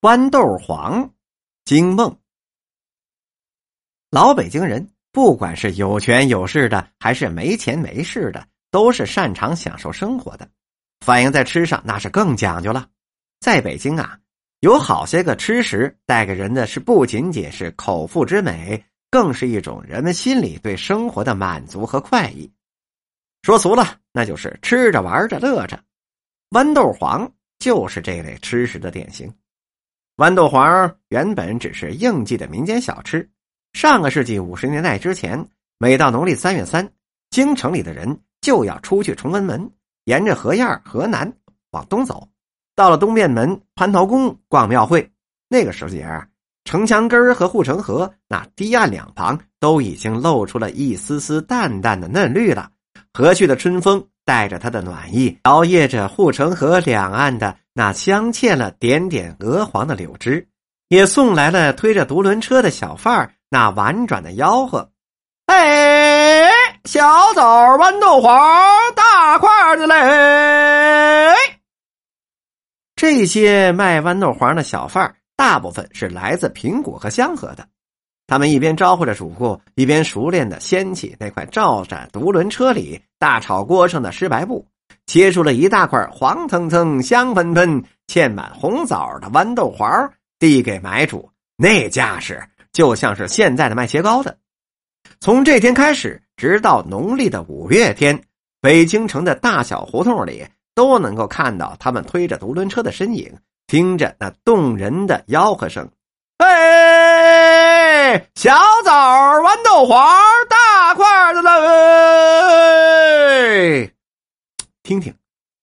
豌豆黄，惊梦。老北京人，不管是有权有势的，还是没钱没势的，都是擅长享受生活的。反映在吃上，那是更讲究了。在北京啊，有好些个吃食带给人的是不仅仅是口腹之美，更是一种人们心里对生活的满足和快意。说俗了，那就是吃着玩着乐着。豌豆黄就是这类吃食的典型。豌豆黄原本只是应季的民间小吃。上个世纪五十年代之前，每到农历三月三，京城里的人就要出去崇文门，沿着河沿河南往东走，到了东便门、蟠桃宫逛庙会。那个时节，城墙根和护城河那堤岸两旁都已经露出了一丝丝淡淡的嫩绿了。和煦的春风带着它的暖意，摇曳着护城河两岸的。那镶嵌了点点鹅黄的柳枝，也送来了推着独轮车的小贩儿那婉转的吆喝：“哎，小枣豌豆黄，大块的嘞！”这些卖豌豆黄的小贩儿，大部分是来自平谷和香河的。他们一边招呼着主顾，一边熟练的掀起那块罩着独轮车里大炒锅上的湿白布。切出了一大块黄蹭蹭、香喷喷、嵌满红枣的豌豆黄，递给买主，那架势就像是现在的卖切糕的。从这天开始，直到农历的五月天，北京城的大小胡同里都能够看到他们推着独轮车的身影，听着那动人的吆喝声：“哎，小枣豌豆黄，大块的嘞！”听听，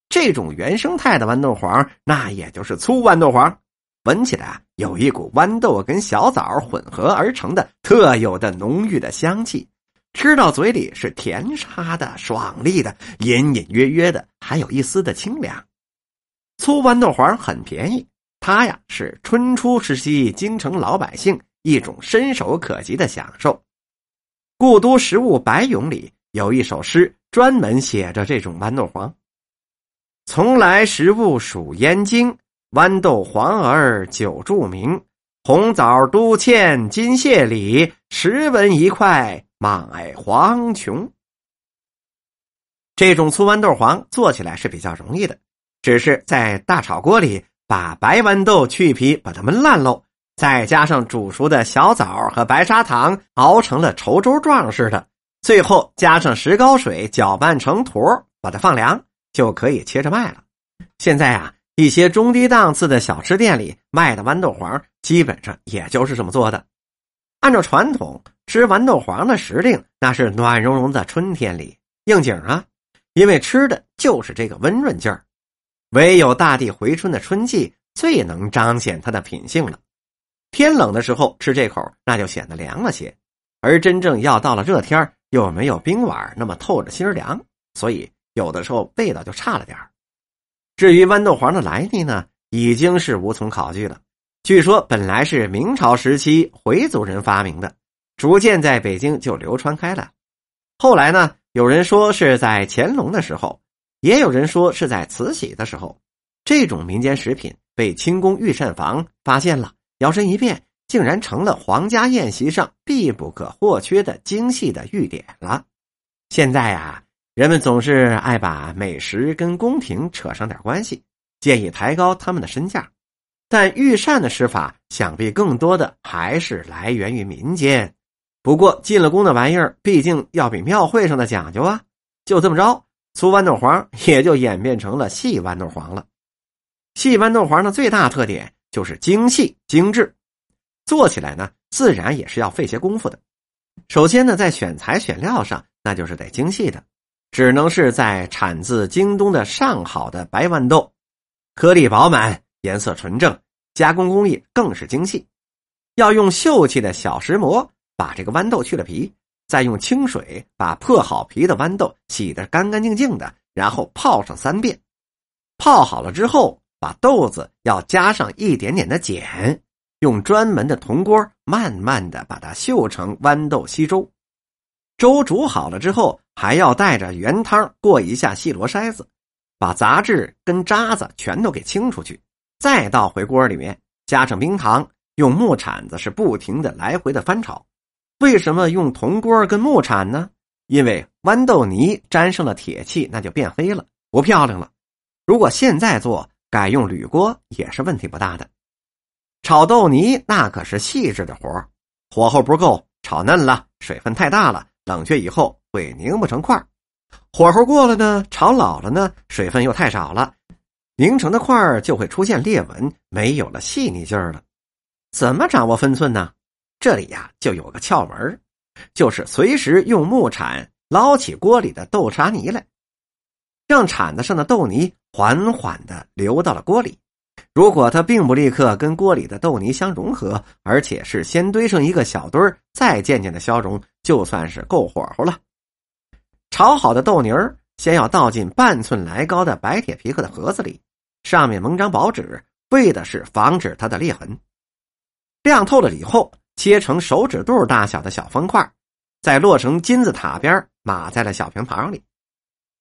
这种原生态的豌豆黄，那也就是粗豌豆黄，闻起来啊，有一股豌豆跟小枣混合而成的特有的浓郁的香气，吃到嘴里是甜沙的、爽利的、隐隐约约的，还有一丝的清凉。粗豌豆黄很便宜，它呀是春初时期京城老百姓一种伸手可及的享受。故都食物白咏里有一首诗。专门写着这种豌豆黄。从来食物属燕京，豌豆黄儿久著名。红枣都嵌金屑里，十文一块，买黄琼。这种粗豌豆黄做起来是比较容易的，只是在大炒锅里把白豌豆去皮，把它们烂喽，再加上煮熟的小枣和白砂糖，熬成了稠粥状似的。最后加上石膏水搅拌成坨，把它放凉，就可以切着卖了。现在啊，一些中低档次的小吃店里卖的豌豆黄，基本上也就是这么做的。按照传统，吃豌豆黄的时令，那是暖融融的春天里应景啊，因为吃的就是这个温润劲儿。唯有大地回春的春季，最能彰显它的品性了。天冷的时候吃这口，那就显得凉了些；而真正要到了热天又没有冰碗那么透着心凉，所以有的时候味道就差了点至于豌豆黄的来历呢，已经是无从考据了。据说本来是明朝时期回族人发明的，逐渐在北京就流传开了。后来呢，有人说是在乾隆的时候，也有人说是在慈禧的时候，这种民间食品被清宫御膳房发现了，摇身一变。竟然成了皇家宴席上必不可或缺的精细的御点了。现在呀，人们总是爱把美食跟宫廷扯上点关系，建议抬高他们的身价。但御膳的吃法，想必更多的还是来源于民间。不过进了宫的玩意儿，毕竟要比庙会上的讲究啊。就这么着，粗豌豆黄也就演变成了细豌豆黄了。细豌豆黄的最大特点就是精细精致。做起来呢，自然也是要费些功夫的。首先呢，在选材选料上，那就是得精细的，只能是在产自京东的上好的白豌豆，颗粒饱满，颜色纯正，加工工艺更是精细。要用秀气的小石磨把这个豌豆去了皮，再用清水把破好皮的豌豆洗得干干净净的，然后泡上三遍。泡好了之后，把豆子要加上一点点的碱。用专门的铜锅慢慢的把它秀成豌豆稀粥，粥煮好了之后，还要带着原汤过一下细罗筛子，把杂质跟渣子全都给清出去，再倒回锅里面，加上冰糖，用木铲子是不停的来回的翻炒。为什么用铜锅跟木铲呢？因为豌豆泥沾上了铁器，那就变黑了，不漂亮了。如果现在做，改用铝锅也是问题不大的。炒豆泥那可是细致的活火候不够，炒嫩了，水分太大了，冷却以后会凝不成块火候过了呢，炒老了呢，水分又太少了，凝成的块就会出现裂纹，没有了细腻劲儿了。怎么掌握分寸呢？这里呀，就有个窍门就是随时用木铲捞起锅里的豆沙泥来，让铲子上的豆泥缓缓的流到了锅里。如果它并不立刻跟锅里的豆泥相融合，而且是先堆上一个小堆儿，再渐渐的消融，就算是够火候了。炒好的豆泥儿先要倒进半寸来高的白铁皮壳的盒子里，上面蒙张薄纸，为的是防止它的裂痕。晾透了以后。切成手指肚大小的小方块，再摞成金字塔边，码在了小平盘里，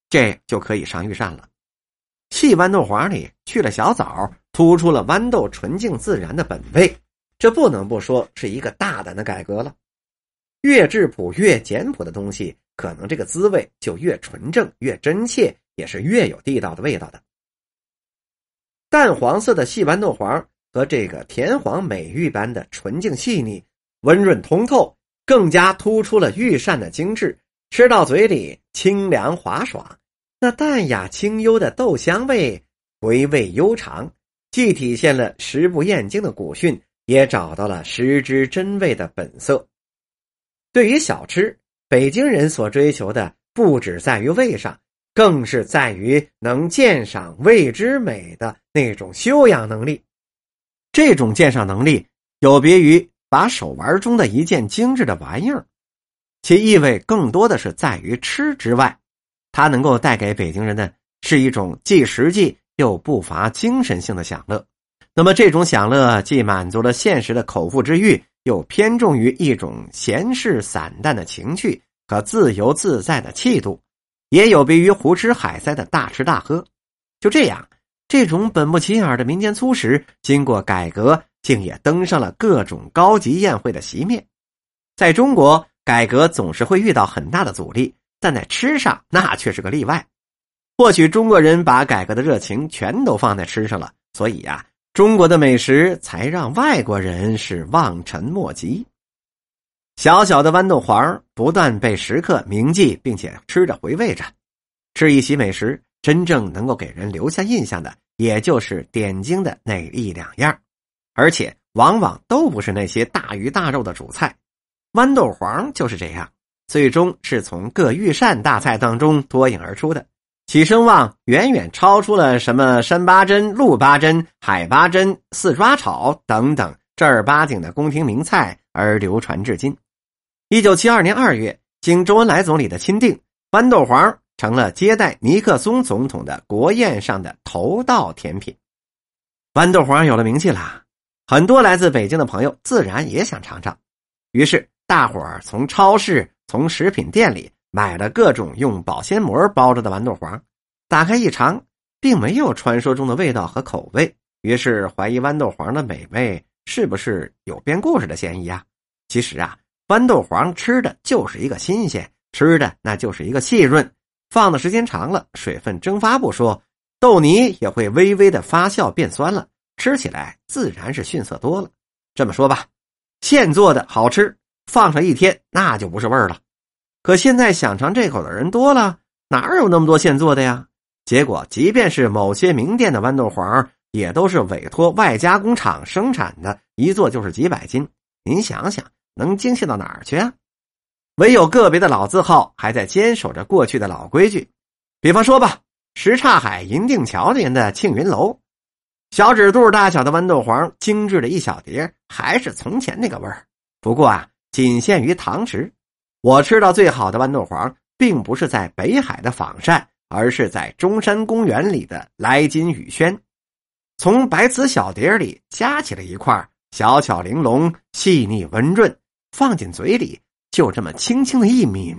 这就可以上御膳了。细豌豆黄里去了小枣，突出了豌豆纯净自然的本味，这不能不说是一个大胆的改革了。越质朴、越简朴的东西，可能这个滋味就越纯正、越真切，也是越有地道的味道的。淡黄色的细豌豆黄。和这个甜黄美玉般的纯净细腻、温润通透，更加突出了御膳的精致。吃到嘴里清凉滑爽，那淡雅清幽的豆香味回味悠长，既体现了食不厌精的古训，也找到了食之真味的本色。对于小吃，北京人所追求的不只在于味上，更是在于能鉴赏味之美的那种修养能力。这种鉴赏能力有别于把手玩中的一件精致的玩意儿，其意味更多的是在于吃之外，它能够带给北京人的是一种既实际又不乏精神性的享乐。那么，这种享乐既满足了现实的口腹之欲，又偏重于一种闲适散淡的情趣和自由自在的气度，也有别于胡吃海塞的大吃大喝。就这样。这种本不起眼的民间粗食，经过改革，竟也登上了各种高级宴会的席面。在中国，改革总是会遇到很大的阻力，但在吃上，那却是个例外。或许中国人把改革的热情全都放在吃上了，所以呀，中国的美食才让外国人是望尘莫及。小小的豌豆黄不断被食客铭记，并且吃着回味着，吃一席美食。真正能够给人留下印象的，也就是点睛的那一两样，而且往往都不是那些大鱼大肉的主菜。豌豆黄就是这样，最终是从各御膳大菜当中脱颖而出的，其声望远远超出了什么山八珍、鹿八珍、海八珍、四抓炒等等正儿八经的宫廷名菜而流传至今。一九七二年二月，经周恩来总理的钦定，豌豆黄。成了接待尼克松总统的国宴上的头道甜品，豌豆黄有了名气啦，很多来自北京的朋友自然也想尝尝。于是，大伙儿从超市、从食品店里买了各种用保鲜膜包着的豌豆黄，打开一尝，并没有传说中的味道和口味。于是，怀疑豌豆黄的美味是不是有编故事的嫌疑啊？其实啊，豌豆黄吃的就是一个新鲜，吃的那就是一个细润。放的时间长了，水分蒸发不说，豆泥也会微微的发酵变酸了，吃起来自然是逊色多了。这么说吧，现做的好吃，放上一天那就不是味儿了。可现在想尝这口的人多了，哪有那么多现做的呀？结果，即便是某些名店的豌豆黄，也都是委托外加工厂生产的，一做就是几百斤。您想想，能精细到哪儿去啊？唯有个别的老字号还在坚守着过去的老规矩，比方说吧，什刹海银锭桥里的庆云楼，小指肚大小的豌豆黄，精致的一小碟，还是从前那个味儿。不过啊，仅限于堂食。我吃到最好的豌豆黄，并不是在北海的仿膳，而是在中山公园里的来金雨轩，从白瓷小碟里夹起了一块，小巧玲珑，细腻温润，放进嘴里。就这么轻轻的一抿，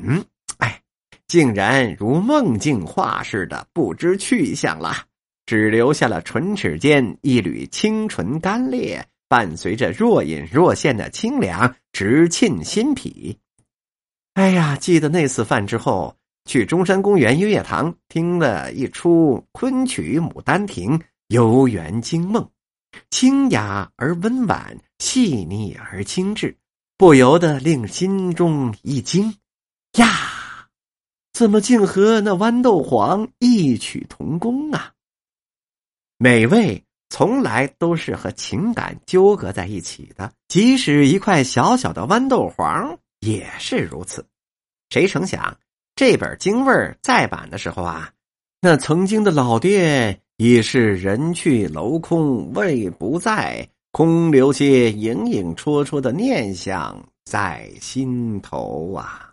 哎，竟然如梦境画似的不知去向了，只留下了唇齿间一缕清纯干裂、伴随着若隐若现的清凉，直沁心脾。哎呀，记得那次饭之后，去中山公园音乐堂听了一出昆曲《牡丹亭》，游园惊梦，清雅而温婉，细腻而精致，不由得令心中一惊。呀，怎么竟和那豌豆黄异曲同工啊？美味从来都是和情感纠葛在一起的，即使一块小小的豌豆黄也是如此。谁成想，这本京味再版的时候啊，那曾经的老店已是人去楼空，味不在，空留些影影绰绰的念想在心头啊。